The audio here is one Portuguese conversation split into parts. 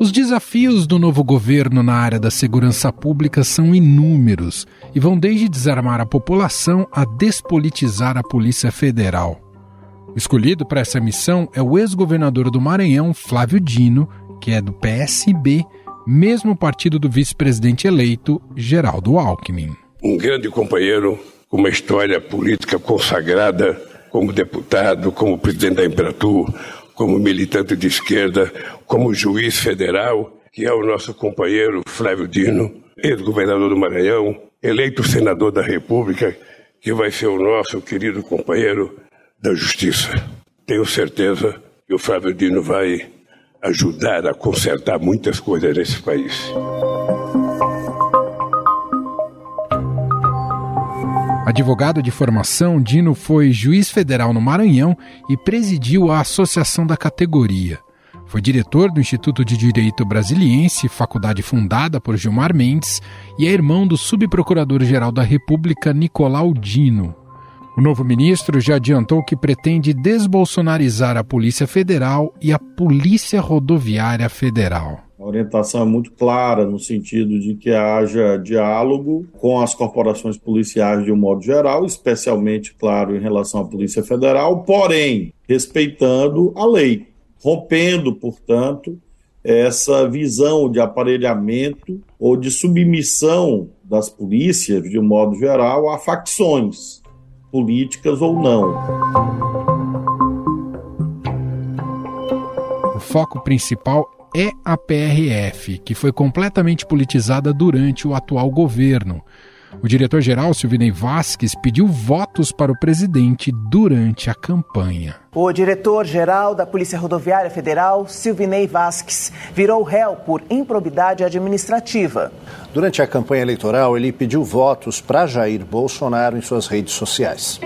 Os desafios do novo governo na área da segurança pública são inúmeros e vão desde desarmar a população a despolitizar a Polícia Federal. Escolhido para essa missão é o ex-governador do Maranhão, Flávio Dino, que é do PSB, mesmo partido do vice-presidente eleito, Geraldo Alckmin. Um grande companheiro com uma história política consagrada como deputado, como presidente da Imperatur, como militante de esquerda, como juiz federal, que é o nosso companheiro Flávio Dino, ex-governador do Maranhão, eleito senador da República, que vai ser o nosso querido companheiro da Justiça. Tenho certeza que o Flávio Dino vai ajudar a consertar muitas coisas nesse país. Advogado de formação, Dino foi juiz federal no Maranhão e presidiu a associação da categoria. Foi diretor do Instituto de Direito Brasiliense, faculdade fundada por Gilmar Mendes, e é irmão do subprocurador-geral da República, Nicolau Dino. O novo ministro já adiantou que pretende desbolsonarizar a Polícia Federal e a Polícia Rodoviária Federal. A orientação é muito clara no sentido de que haja diálogo com as corporações policiais de um modo geral, especialmente, claro, em relação à Polícia Federal, porém respeitando a lei, rompendo, portanto, essa visão de aparelhamento ou de submissão das polícias, de um modo geral, a facções políticas ou não. O foco principal é a PRF, que foi completamente politizada durante o atual governo. O diretor-geral Silvinei Vasques pediu votos para o presidente durante a campanha. O diretor-geral da Polícia Rodoviária Federal, Silvinei Vasques, virou réu por improbidade administrativa. Durante a campanha eleitoral, ele pediu votos para Jair Bolsonaro em suas redes sociais.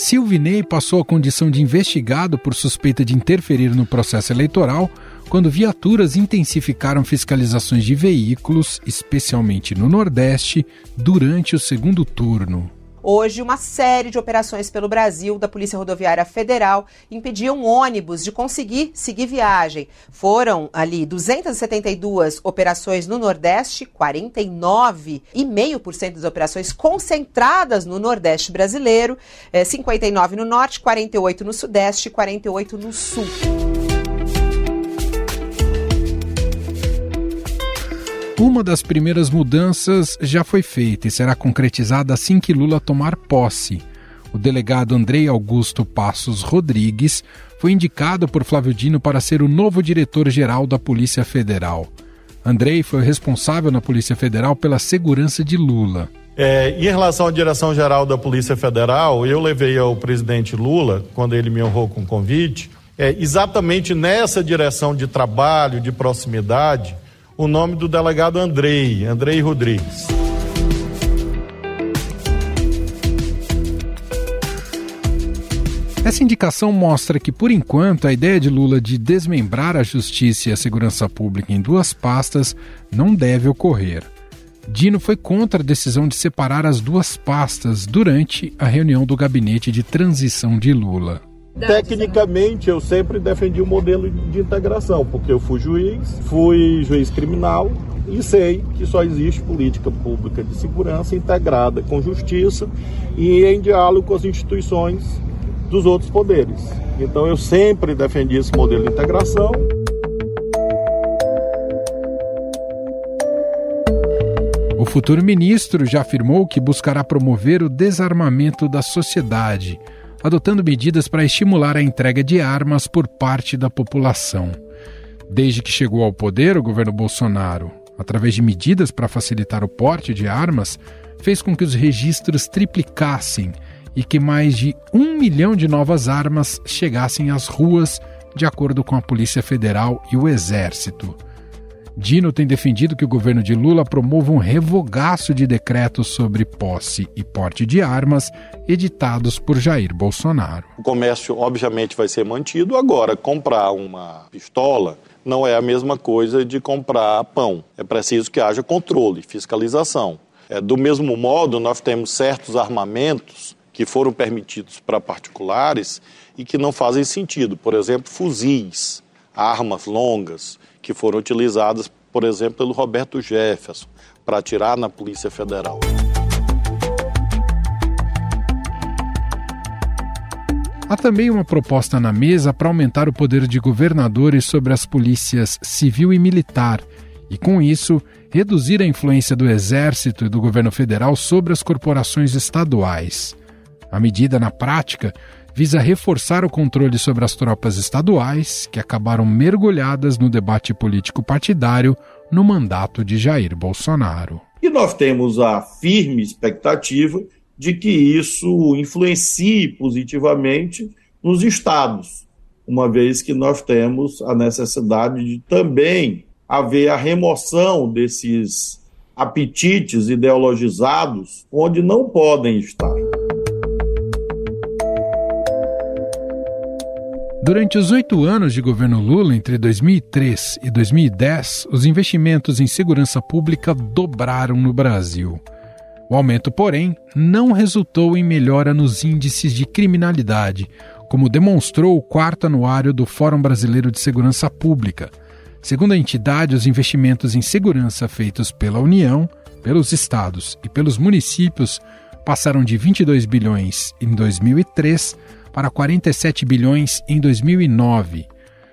Silvinei passou a condição de investigado por suspeita de interferir no processo eleitoral quando viaturas intensificaram fiscalizações de veículos, especialmente no Nordeste, durante o segundo turno. Hoje, uma série de operações pelo Brasil da Polícia Rodoviária Federal impediam ônibus de conseguir seguir viagem. Foram ali 272 operações no Nordeste, 49,5% das operações concentradas no Nordeste brasileiro, 59 eh, no Norte, 48 no Sudeste e 48 no Sul. Uma das primeiras mudanças já foi feita e será concretizada assim que Lula tomar posse. O delegado Andrei Augusto Passos Rodrigues foi indicado por Flávio Dino para ser o novo diretor-geral da Polícia Federal. Andrei foi responsável na Polícia Federal pela segurança de Lula. É, em relação à direção-geral da Polícia Federal, eu levei ao presidente Lula, quando ele me honrou com o convite, é, exatamente nessa direção de trabalho, de proximidade, o nome do delegado Andrei, Andrei Rodrigues. Essa indicação mostra que, por enquanto, a ideia de Lula de desmembrar a justiça e a segurança pública em duas pastas não deve ocorrer. Dino foi contra a decisão de separar as duas pastas durante a reunião do gabinete de transição de Lula. Tecnicamente, eu sempre defendi o um modelo de integração, porque eu fui juiz, fui juiz criminal e sei que só existe política pública de segurança integrada com justiça e em diálogo com as instituições dos outros poderes. Então, eu sempre defendi esse modelo de integração. O futuro ministro já afirmou que buscará promover o desarmamento da sociedade adotando medidas para estimular a entrega de armas por parte da população. Desde que chegou ao poder, o governo Bolsonaro, através de medidas para facilitar o porte de armas, fez com que os registros triplicassem e que mais de um milhão de novas armas chegassem às ruas, de acordo com a Polícia Federal e o Exército. Dino tem defendido que o governo de Lula promova um revogaço de decretos sobre posse e porte de armas editados por Jair Bolsonaro. O comércio, obviamente, vai ser mantido. Agora, comprar uma pistola não é a mesma coisa de comprar pão. É preciso que haja controle, fiscalização. É, do mesmo modo, nós temos certos armamentos que foram permitidos para particulares e que não fazem sentido. Por exemplo, fuzis, armas longas, que foram utilizadas, por exemplo, pelo Roberto Jefferson para atirar na Polícia Federal. Há também uma proposta na mesa para aumentar o poder de governadores sobre as polícias civil e militar e, com isso, reduzir a influência do Exército e do governo federal sobre as corporações estaduais. A medida, na prática, visa reforçar o controle sobre as tropas estaduais, que acabaram mergulhadas no debate político partidário no mandato de Jair Bolsonaro. E nós temos a firme expectativa de que isso influencie positivamente nos estados, uma vez que nós temos a necessidade de também haver a remoção desses apetites ideologizados onde não podem estar. Durante os oito anos de governo Lula, entre 2003 e 2010, os investimentos em segurança pública dobraram no Brasil. O aumento, porém, não resultou em melhora nos índices de criminalidade, como demonstrou o quarto anuário do Fórum Brasileiro de Segurança Pública. Segundo a entidade, os investimentos em segurança feitos pela União, pelos estados e pelos municípios passaram de 22 bilhões em 2003 para 47 bilhões em 2009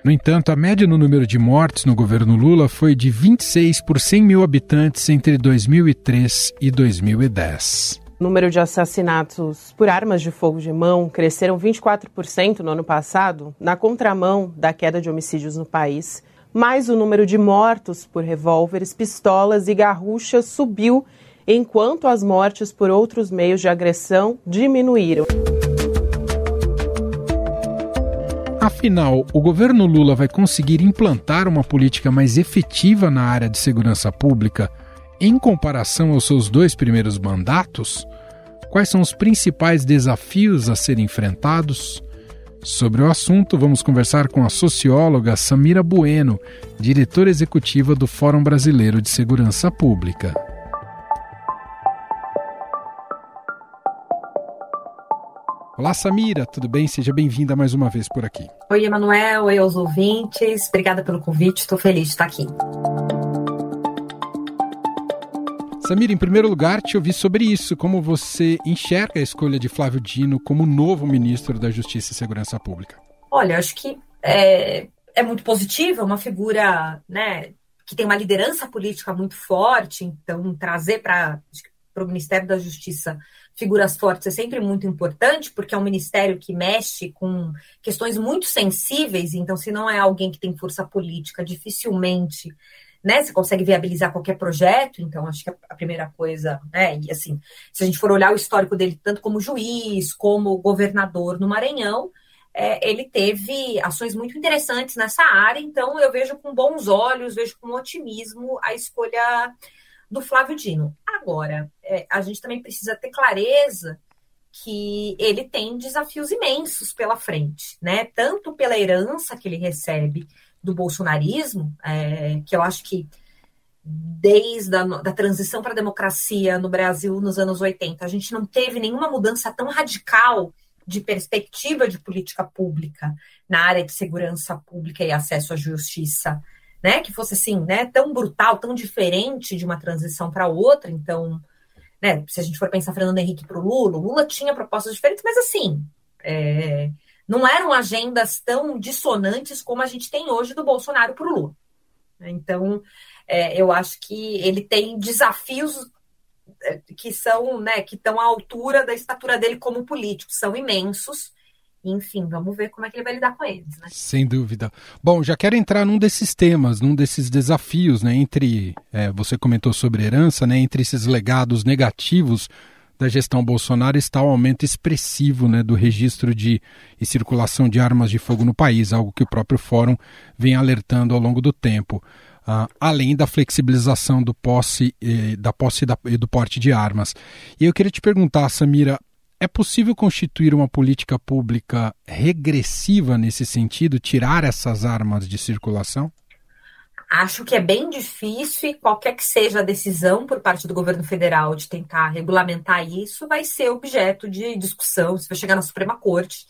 no entanto, a média no número de mortes no governo Lula foi de 26 por 100 mil habitantes entre 2003 e 2010. O número de assassinatos por armas de fogo de mão cresceram 24% no ano passado, na contramão da queda de homicídios no país. Mas o número de mortos por revólveres, pistolas e garruchas subiu, enquanto as mortes por outros meios de agressão diminuíram. Afinal, o governo Lula vai conseguir implantar uma política mais efetiva na área de segurança pública em comparação aos seus dois primeiros mandatos? Quais são os principais desafios a serem enfrentados? Sobre o assunto, vamos conversar com a socióloga Samira Bueno, diretora executiva do Fórum Brasileiro de Segurança Pública. Olá, Samira, tudo bem? Seja bem-vinda mais uma vez por aqui. Oi, Emanuel, oi aos ouvintes. Obrigada pelo convite, estou feliz de estar aqui. Samira, em primeiro lugar, te ouvi sobre isso. Como você enxerga a escolha de Flávio Dino como novo ministro da Justiça e Segurança Pública? Olha, acho que é, é muito positiva, uma figura né, que tem uma liderança política muito forte, então trazer para o Ministério da Justiça figuras fortes é sempre muito importante, porque é um ministério que mexe com questões muito sensíveis, então, se não é alguém que tem força política, dificilmente né, você consegue viabilizar qualquer projeto, então acho que a primeira coisa, né, e assim, se a gente for olhar o histórico dele, tanto como juiz, como governador no Maranhão, é, ele teve ações muito interessantes nessa área, então eu vejo com bons olhos, vejo com otimismo a escolha do Flávio Dino. Agora, é, a gente também precisa ter clareza que ele tem desafios imensos pela frente, né? Tanto pela herança que ele recebe do bolsonarismo, é, que eu acho que desde a da transição para a democracia no Brasil nos anos 80, a gente não teve nenhuma mudança tão radical de perspectiva de política pública na área de segurança pública e acesso à justiça né, que fosse assim, né, tão brutal, tão diferente de uma transição para outra. Então, né, se a gente for pensar Fernando Henrique para o Lula, Lula tinha propostas diferentes, mas assim, é, não eram agendas tão dissonantes como a gente tem hoje do Bolsonaro para o Lula. Então, é, eu acho que ele tem desafios é, que são, né, que estão à altura da estatura dele como político, são imensos enfim, vamos ver como é que ele vai lidar com eles, né? Sem dúvida. Bom, já quero entrar num desses temas, num desses desafios, né? Entre, é, você comentou sobre herança, né? Entre esses legados negativos da gestão Bolsonaro está o aumento expressivo né, do registro de e circulação de armas de fogo no país, algo que o próprio fórum vem alertando ao longo do tempo. uh, além da flexibilização do posse, da posse e do porte de armas. E eu queria te perguntar, Samira, é possível constituir uma política pública regressiva nesse sentido, tirar essas armas de circulação? Acho que é bem difícil e qualquer que seja a decisão por parte do governo federal de tentar regulamentar isso vai ser objeto de discussão, se vai chegar na Suprema Corte,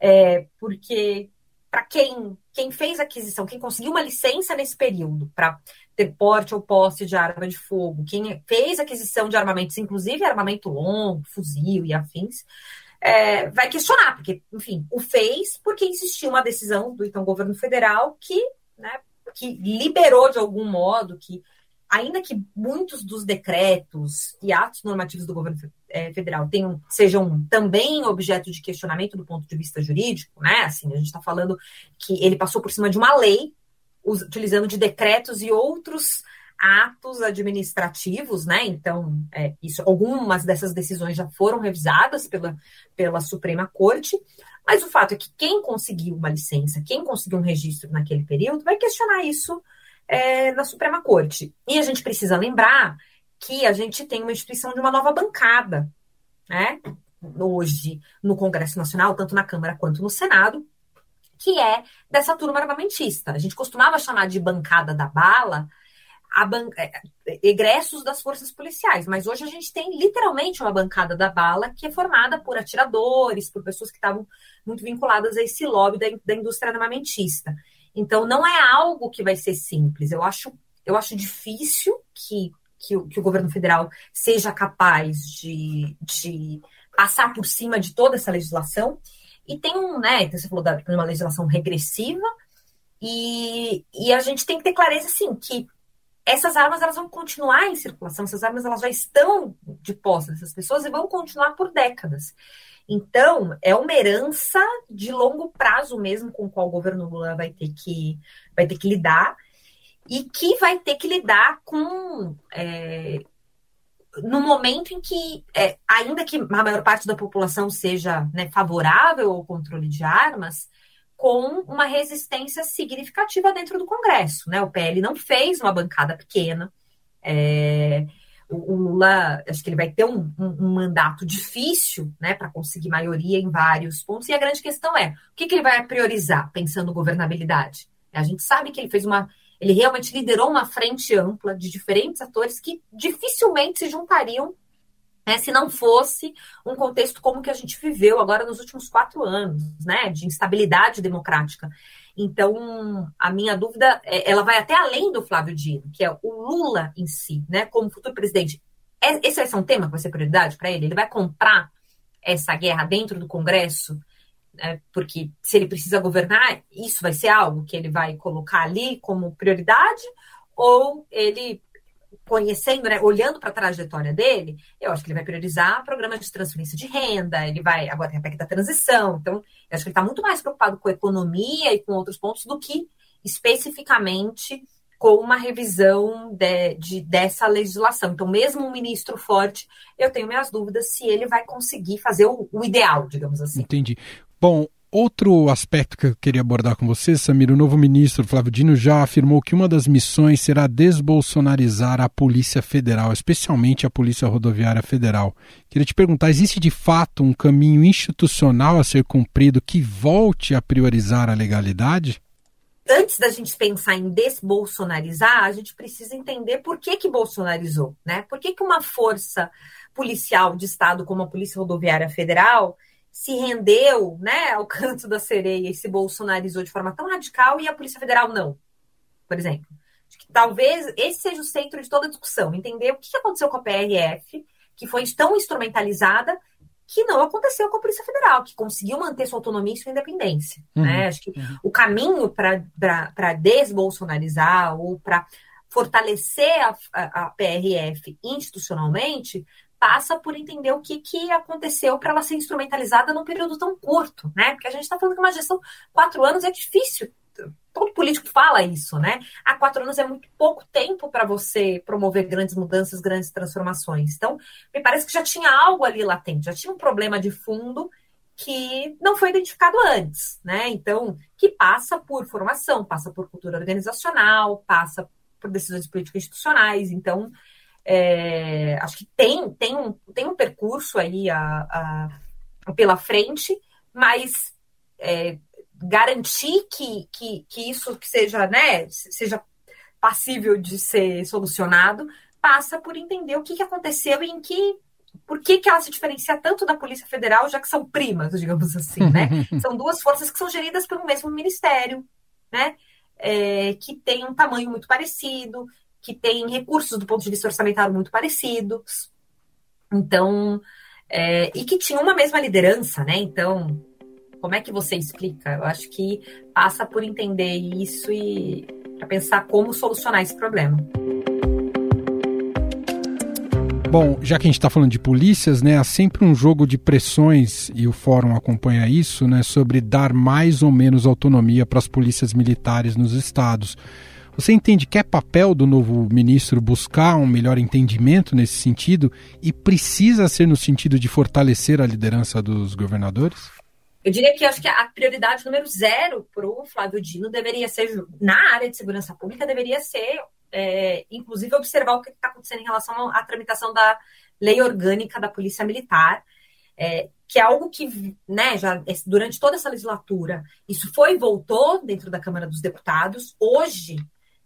é, porque para quem, quem fez aquisição, quem conseguiu uma licença nesse período para ter porte ou posse de arma de fogo, quem fez aquisição de armamentos, inclusive armamento longo, fuzil e afins, é, vai questionar, porque, enfim, o fez porque existiu uma decisão do então governo federal que, né, que liberou de algum modo, que ainda que muitos dos decretos e atos normativos do governo é, federal tenham, sejam também objeto de questionamento do ponto de vista jurídico, né? Assim, a gente está falando que ele passou por cima de uma lei, utilizando de decretos e outros atos administrativos, né? Então, é, isso, algumas dessas decisões já foram revisadas pela, pela Suprema Corte, mas o fato é que quem conseguiu uma licença, quem conseguiu um registro naquele período, vai questionar isso é, na Suprema Corte. E a gente precisa lembrar que a gente tem uma instituição de uma nova bancada, né? Hoje no Congresso Nacional, tanto na Câmara quanto no Senado, que é dessa turma armamentista. A gente costumava chamar de bancada da bala ban é, egressos das forças policiais, mas hoje a gente tem literalmente uma bancada da bala que é formada por atiradores, por pessoas que estavam muito vinculadas a esse lobby da, da indústria armamentista. Então, não é algo que vai ser simples. Eu acho, eu acho difícil que, que, que o governo federal seja capaz de, de passar por cima de toda essa legislação. E tem um, né? Então você falou da uma legislação regressiva, e, e a gente tem que ter clareza, assim, que essas armas elas vão continuar em circulação, essas armas elas já estão de posse dessas pessoas e vão continuar por décadas. Então, é uma herança de longo prazo mesmo com qual o governo Lula vai ter que, vai ter que lidar e que vai ter que lidar com. É, no momento em que, é, ainda que a maior parte da população seja né, favorável ao controle de armas, com uma resistência significativa dentro do Congresso. Né? O PL não fez uma bancada pequena. É, o Lula, acho que ele vai ter um, um, um mandato difícil, né, para conseguir maioria em vários pontos. E a grande questão é, o que, que ele vai priorizar pensando governabilidade? A gente sabe que ele fez uma, ele realmente liderou uma frente ampla de diferentes atores que dificilmente se juntariam né, se não fosse um contexto como que a gente viveu agora nos últimos quatro anos, né, de instabilidade democrática. Então, a minha dúvida, é, ela vai até além do Flávio Dino, que é o Lula em si, né, como futuro presidente. É, esse vai ser um tema que vai ser prioridade para ele? Ele vai comprar essa guerra dentro do Congresso? Né, porque se ele precisa governar, isso vai ser algo que ele vai colocar ali como prioridade? Ou ele conhecendo, né, olhando para a trajetória dele, eu acho que ele vai priorizar programas de transferência de renda, ele vai, agora tem a PEC da transição, então eu acho que ele está muito mais preocupado com economia e com outros pontos do que especificamente com uma revisão de, de, dessa legislação. Então, mesmo um ministro forte, eu tenho minhas dúvidas se ele vai conseguir fazer o, o ideal, digamos assim. Entendi. Bom, Outro aspecto que eu queria abordar com você, Samir, o novo ministro Flávio Dino já afirmou que uma das missões será desbolsonarizar a Polícia Federal, especialmente a Polícia Rodoviária Federal. Queria te perguntar, existe de fato um caminho institucional a ser cumprido que volte a priorizar a legalidade? Antes da gente pensar em desbolsonarizar, a gente precisa entender por que que bolsonarizou, né? Por que que uma força policial de Estado como a Polícia Rodoviária Federal se rendeu né, ao canto da sereia e se bolsonarizou de forma tão radical e a Polícia Federal não, por exemplo. Acho que talvez esse seja o centro de toda a discussão, entender o que aconteceu com a PRF, que foi tão instrumentalizada, que não aconteceu com a Polícia Federal, que conseguiu manter sua autonomia e sua independência. Uhum. Né? Acho que uhum. o caminho para desbolsonarizar ou para fortalecer a, a, a PRF institucionalmente passa por entender o que, que aconteceu para ela ser instrumentalizada num período tão curto, né? Porque a gente está falando que uma gestão quatro anos é difícil. Todo político fala isso, né? Há quatro anos é muito pouco tempo para você promover grandes mudanças, grandes transformações. Então, me parece que já tinha algo ali latente, já tinha um problema de fundo que não foi identificado antes, né? Então, que passa por formação, passa por cultura organizacional, passa por decisões políticas institucionais. Então, é, acho que tem, tem, um, tem um percurso aí a, a pela frente, mas é, garantir que, que, que isso que seja, né, seja passível de ser solucionado passa por entender o que, que aconteceu e em que por que, que ela se diferencia tanto da Polícia Federal, já que são primas, digamos assim, né? são duas forças que são geridas pelo mesmo ministério, né? É, que tem um tamanho muito parecido, que tem recursos do ponto de vista orçamentário muito parecidos. Então, é, e que tinham uma mesma liderança, né? Então, como é que você explica? Eu acho que passa por entender isso e pensar como solucionar esse problema. Bom, já que a gente está falando de polícias, né, há sempre um jogo de pressões, e o fórum acompanha isso, né, sobre dar mais ou menos autonomia para as polícias militares nos estados. Você entende que é papel do novo ministro buscar um melhor entendimento nesse sentido e precisa ser no sentido de fortalecer a liderança dos governadores? Eu diria que acho que a prioridade número zero para o Flávio Dino deveria ser, na área de segurança pública, deveria ser é, inclusive, observar o que está acontecendo em relação à tramitação da lei orgânica da Polícia Militar, é, que é algo que, né, já durante toda essa legislatura, isso foi e voltou dentro da Câmara dos Deputados. Hoje,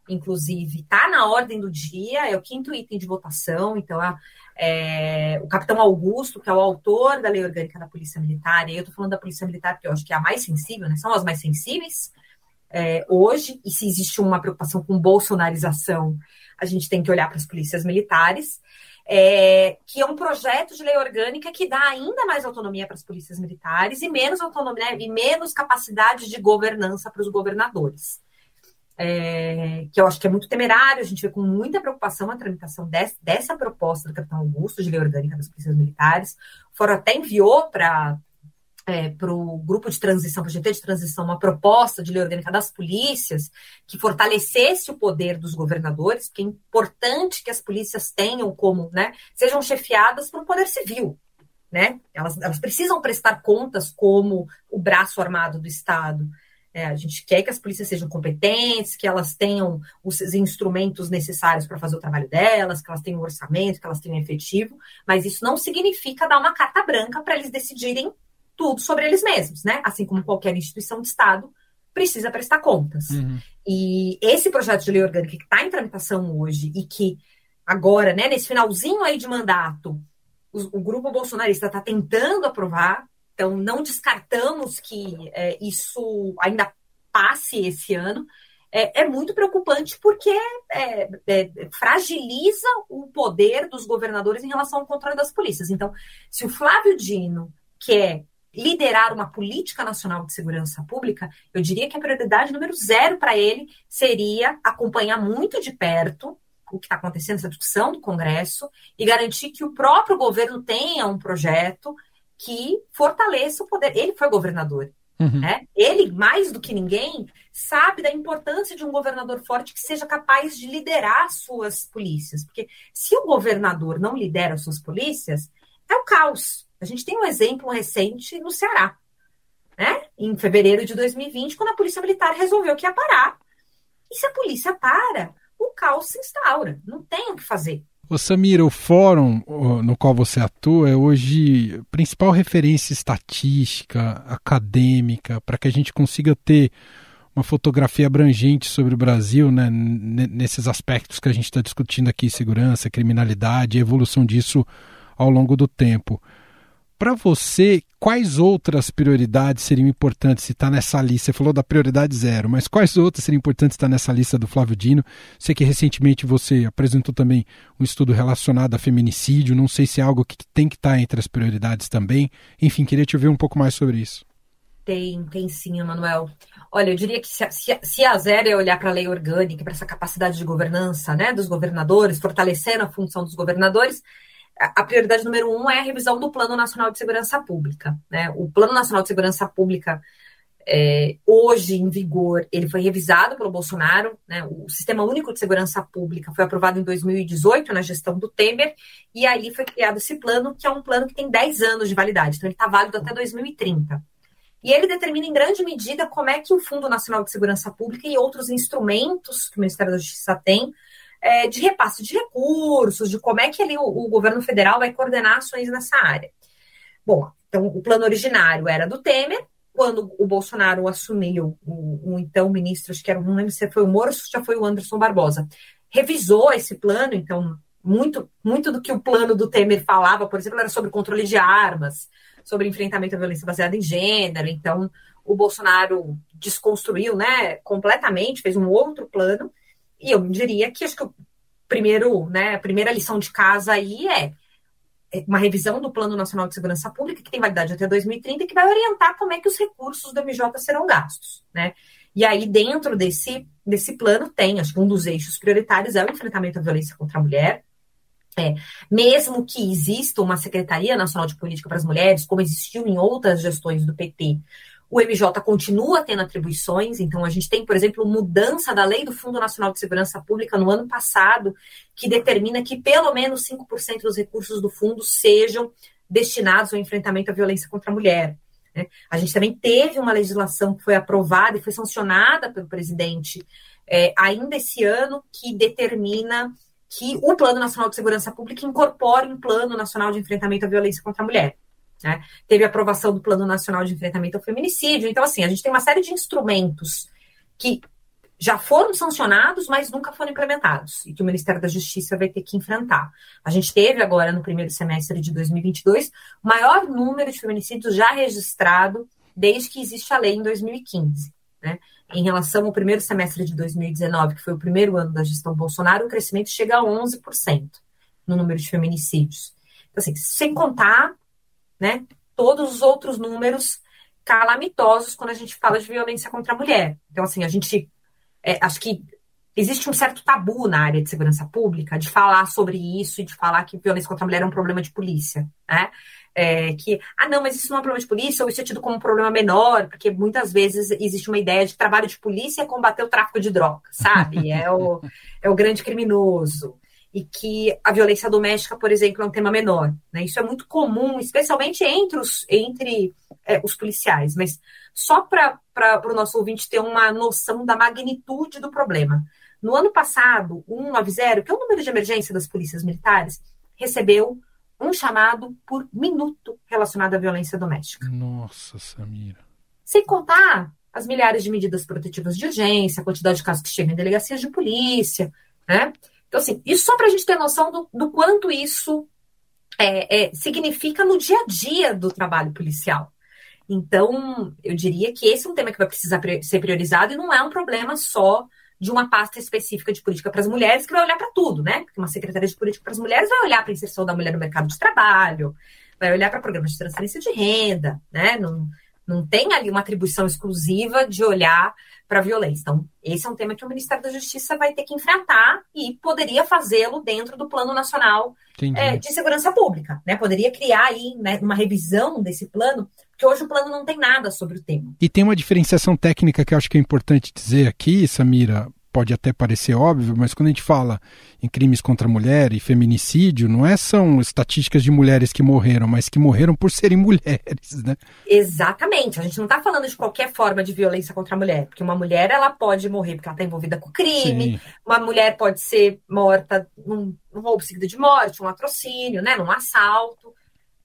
inclusive, está na ordem do dia, é o quinto item de votação. Então, a, é, o capitão Augusto, que é o autor da lei orgânica da Polícia Militar, e eu estou falando da Polícia Militar porque eu acho que é a mais sensível, né, são as mais sensíveis é, hoje, e se existe uma preocupação com bolsonarização, a gente tem que olhar para as polícias militares, é, que é um projeto de lei orgânica que dá ainda mais autonomia para as polícias militares e menos autonomia né, e menos capacidade de governança para os governadores. É, que eu acho que é muito temerário, a gente vê com muita preocupação a tramitação dessa proposta do capitão Augusto de lei orgânica das polícias militares. O Fórum até enviou para é, para o grupo de transição, para o GT de transição, uma proposta de lei orgânica das polícias que fortalecesse o poder dos governadores, porque é importante que as polícias tenham como, né, sejam chefiadas por um poder civil, né? Elas, elas precisam prestar contas como o braço armado do Estado. É, a gente quer que as polícias sejam competentes, que elas tenham os instrumentos necessários para fazer o trabalho delas, que elas tenham orçamento, que elas tenham efetivo, mas isso não significa dar uma carta branca para eles decidirem tudo sobre eles mesmos, né? Assim como qualquer instituição de Estado precisa prestar contas. Uhum. E esse projeto de lei orgânica que está em tramitação hoje e que agora, né, nesse finalzinho aí de mandato, o, o grupo bolsonarista está tentando aprovar, então não descartamos que é, isso ainda passe esse ano. É, é muito preocupante porque é, é, fragiliza o poder dos governadores em relação ao controle das polícias. Então, se o Flávio Dino quer liderar uma política nacional de segurança pública, eu diria que a prioridade número zero para ele seria acompanhar muito de perto o que está acontecendo nessa discussão do Congresso e garantir que o próprio governo tenha um projeto que fortaleça o poder. Ele foi governador. Uhum. Né? Ele, mais do que ninguém, sabe da importância de um governador forte que seja capaz de liderar suas polícias. Porque se o governador não lidera suas polícias, é o caos. A gente tem um exemplo recente no Ceará, né? Em fevereiro de 2020, quando a Polícia Militar resolveu que ia parar. E se a polícia para, o caos se instaura. Não tem o que fazer. Ô Samira, o fórum no qual você atua é hoje a principal referência estatística, acadêmica, para que a gente consiga ter uma fotografia abrangente sobre o Brasil, né, nesses aspectos que a gente está discutindo aqui, segurança, criminalidade, evolução disso ao longo do tempo. Para você, quais outras prioridades seriam importantes se está nessa lista? Você falou da prioridade zero, mas quais outras seriam importantes estar nessa lista do Flávio Dino? Sei que recentemente você apresentou também um estudo relacionado a feminicídio, não sei se é algo que tem que estar tá entre as prioridades também. Enfim, queria te ouvir um pouco mais sobre isso. Tem, tem sim, Emanuel. Olha, eu diria que se, se, se a zero é olhar para a lei orgânica, para essa capacidade de governança né, dos governadores, fortalecendo a função dos governadores, a prioridade número um é a revisão do Plano Nacional de Segurança Pública. Né? O Plano Nacional de Segurança Pública, é, hoje em vigor, ele foi revisado pelo Bolsonaro. Né? O Sistema Único de Segurança Pública foi aprovado em 2018, na gestão do Temer, e aí foi criado esse plano, que é um plano que tem 10 anos de validade, então ele está válido até 2030. E ele determina em grande medida como é que o Fundo Nacional de Segurança Pública e outros instrumentos que o Ministério da Justiça tem é, de repasse de recursos, de como é que ali o, o governo federal vai coordenar ações nessa área. Bom, então o plano originário era do Temer, quando o Bolsonaro assumiu, o, o, então ministro, acho que era, não lembro se foi o Moro ou já foi o Anderson Barbosa, revisou esse plano, então muito, muito do que o plano do Temer falava, por exemplo, era sobre controle de armas, sobre enfrentamento à violência baseada em gênero. Então, o Bolsonaro desconstruiu, né, completamente, fez um outro plano. E eu diria que acho que o primeiro, né, a primeira lição de casa aí é uma revisão do Plano Nacional de Segurança Pública, que tem validade até 2030, que vai orientar como é que os recursos do MJ serão gastos, né? E aí, dentro desse, desse plano, tem, acho que um dos eixos prioritários é o enfrentamento à violência contra a mulher, é, mesmo que exista uma Secretaria Nacional de Política para as Mulheres, como existiu em outras gestões do PT, o MJ continua tendo atribuições, então a gente tem, por exemplo, mudança da lei do Fundo Nacional de Segurança Pública no ano passado, que determina que pelo menos 5% dos recursos do fundo sejam destinados ao enfrentamento à violência contra a mulher. Né? A gente também teve uma legislação que foi aprovada e foi sancionada pelo presidente é, ainda esse ano, que determina que o Plano Nacional de Segurança Pública incorpore um Plano Nacional de Enfrentamento à Violência contra a Mulher. Né? Teve aprovação do Plano Nacional de Enfrentamento ao Feminicídio. Então, assim, a gente tem uma série de instrumentos que já foram sancionados, mas nunca foram implementados e que o Ministério da Justiça vai ter que enfrentar. A gente teve agora, no primeiro semestre de 2022, o maior número de feminicídios já registrado desde que existe a lei em 2015. Né? Em relação ao primeiro semestre de 2019, que foi o primeiro ano da gestão Bolsonaro, o crescimento chega a 11% no número de feminicídios. Então, assim, sem contar né, todos os outros números calamitosos quando a gente fala de violência contra a mulher. Então, assim, a gente. É, acho que existe um certo tabu na área de segurança pública de falar sobre isso e de falar que violência contra a mulher é um problema de polícia, né? É, que, ah, não, mas isso não é um problema de polícia, ou isso é tido como um problema menor, porque muitas vezes existe uma ideia de trabalho de polícia é combater o tráfico de drogas, sabe? É o, é o grande criminoso. E que a violência doméstica, por exemplo, é um tema menor. Né? Isso é muito comum, especialmente entre os, entre, é, os policiais. Mas só para o nosso ouvinte ter uma noção da magnitude do problema. No ano passado, o 190, que é o número de emergência das polícias militares, recebeu um chamado por minuto relacionado à violência doméstica. Nossa, Samira. Sem contar as milhares de medidas protetivas de urgência, a quantidade de casos que chegam em delegacias de polícia, né? Então, assim, isso só para a gente ter noção do, do quanto isso é, é, significa no dia a dia do trabalho policial. Então, eu diria que esse é um tema que vai precisar ser priorizado e não é um problema só de uma pasta específica de política para as mulheres que vai olhar para tudo, né? Porque uma secretaria de política para as mulheres vai olhar para a inserção da mulher no mercado de trabalho, vai olhar para programas de transferência de renda, né? Não, não tem ali uma atribuição exclusiva de olhar para a violência. Então, esse é um tema que o Ministério da Justiça vai ter que enfrentar e poderia fazê-lo dentro do Plano Nacional é, de Segurança Pública. Né? Poderia criar aí né, uma revisão desse plano, porque hoje o plano não tem nada sobre o tema. E tem uma diferenciação técnica que eu acho que é importante dizer aqui, Samira, pode até parecer óbvio, mas quando a gente fala em crimes contra a mulher e feminicídio, não é são estatísticas de mulheres que morreram, mas que morreram por serem mulheres, né? Exatamente. A gente não está falando de qualquer forma de violência contra a mulher, porque uma mulher ela pode morrer porque ela está envolvida com crime, Sim. uma mulher pode ser morta num, num roubo seguido de morte, um latrocínio, né, num assalto.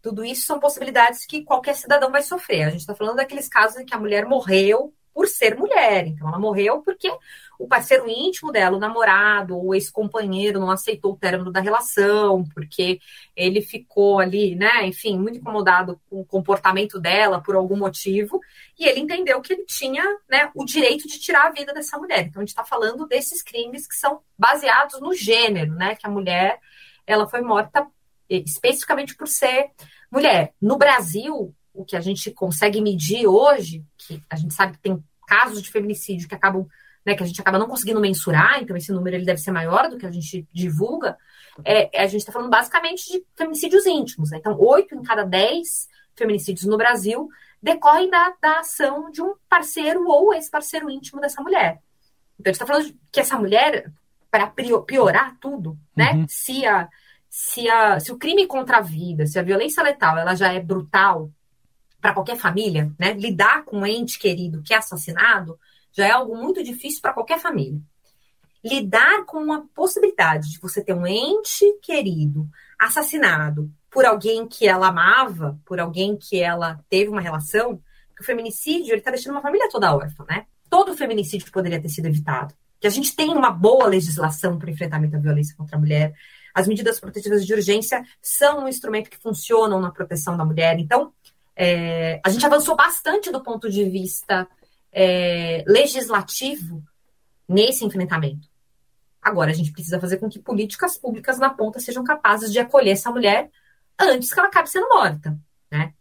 Tudo isso são possibilidades que qualquer cidadão vai sofrer. A gente está falando daqueles casos em que a mulher morreu por ser mulher. Então, ela morreu porque o parceiro íntimo dela, o namorado ou ex-companheiro, não aceitou o término da relação, porque ele ficou ali, né, enfim, muito incomodado com o comportamento dela por algum motivo, e ele entendeu que ele tinha, né, o direito de tirar a vida dessa mulher. Então, a gente está falando desses crimes que são baseados no gênero, né, que a mulher, ela foi morta especificamente por ser mulher. No Brasil, o que a gente consegue medir hoje, que a gente sabe que tem casos de feminicídio que acabam, né, que a gente acaba não conseguindo mensurar, então esse número ele deve ser maior do que a gente divulga, é, a gente está falando basicamente de feminicídios íntimos. Né? Então, oito em cada dez feminicídios no Brasil decorrem da, da ação de um parceiro ou ex-parceiro íntimo dessa mulher. Então, a gente está falando que essa mulher, para piorar tudo, né? Uhum. Se, a, se, a, se o crime contra a vida, se a violência letal ela já é brutal, para qualquer família, né? Lidar com um ente querido que é assassinado já é algo muito difícil para qualquer família. Lidar com a possibilidade de você ter um ente querido assassinado por alguém que ela amava, por alguém que ela teve uma relação, que o feminicídio ele está deixando uma família toda órfã, né? Todo feminicídio poderia ter sido evitado. Que a gente tem uma boa legislação para enfrentamento à violência contra a mulher. As medidas protetivas de urgência são um instrumento que funcionam na proteção da mulher. Então, é, a gente avançou bastante do ponto de vista é, legislativo nesse enfrentamento. Agora, a gente precisa fazer com que políticas públicas na ponta sejam capazes de acolher essa mulher antes que ela acabe sendo morta, né?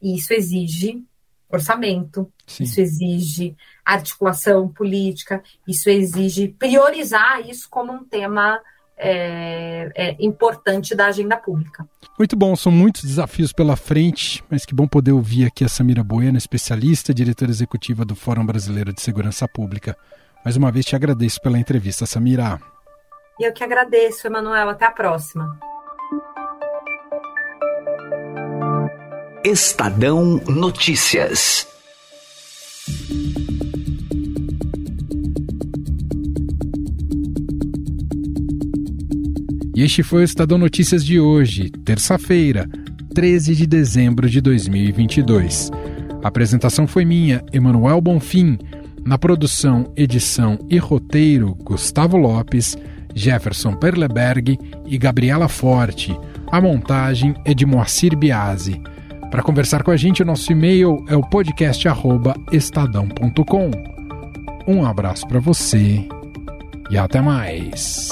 E isso exige orçamento, Sim. isso exige articulação política, isso exige priorizar isso como um tema é, é, importante da agenda pública. Muito bom, são muitos desafios pela frente, mas que bom poder ouvir aqui a Samira Bueno, especialista, diretora executiva do Fórum Brasileiro de Segurança Pública. Mais uma vez te agradeço pela entrevista, Samira. Eu que agradeço, Emanuel. Até a próxima. Estadão Notícias. Este foi o Estadão Notícias de hoje, terça-feira, 13 de dezembro de 2022. A apresentação foi minha, Emanuel Bonfim. Na produção, edição e roteiro, Gustavo Lopes, Jefferson Perleberg e Gabriela Forte. A montagem é de Moacir Biasi. Para conversar com a gente, o nosso e-mail é o podcast@estadão.com. Um abraço para você e até mais.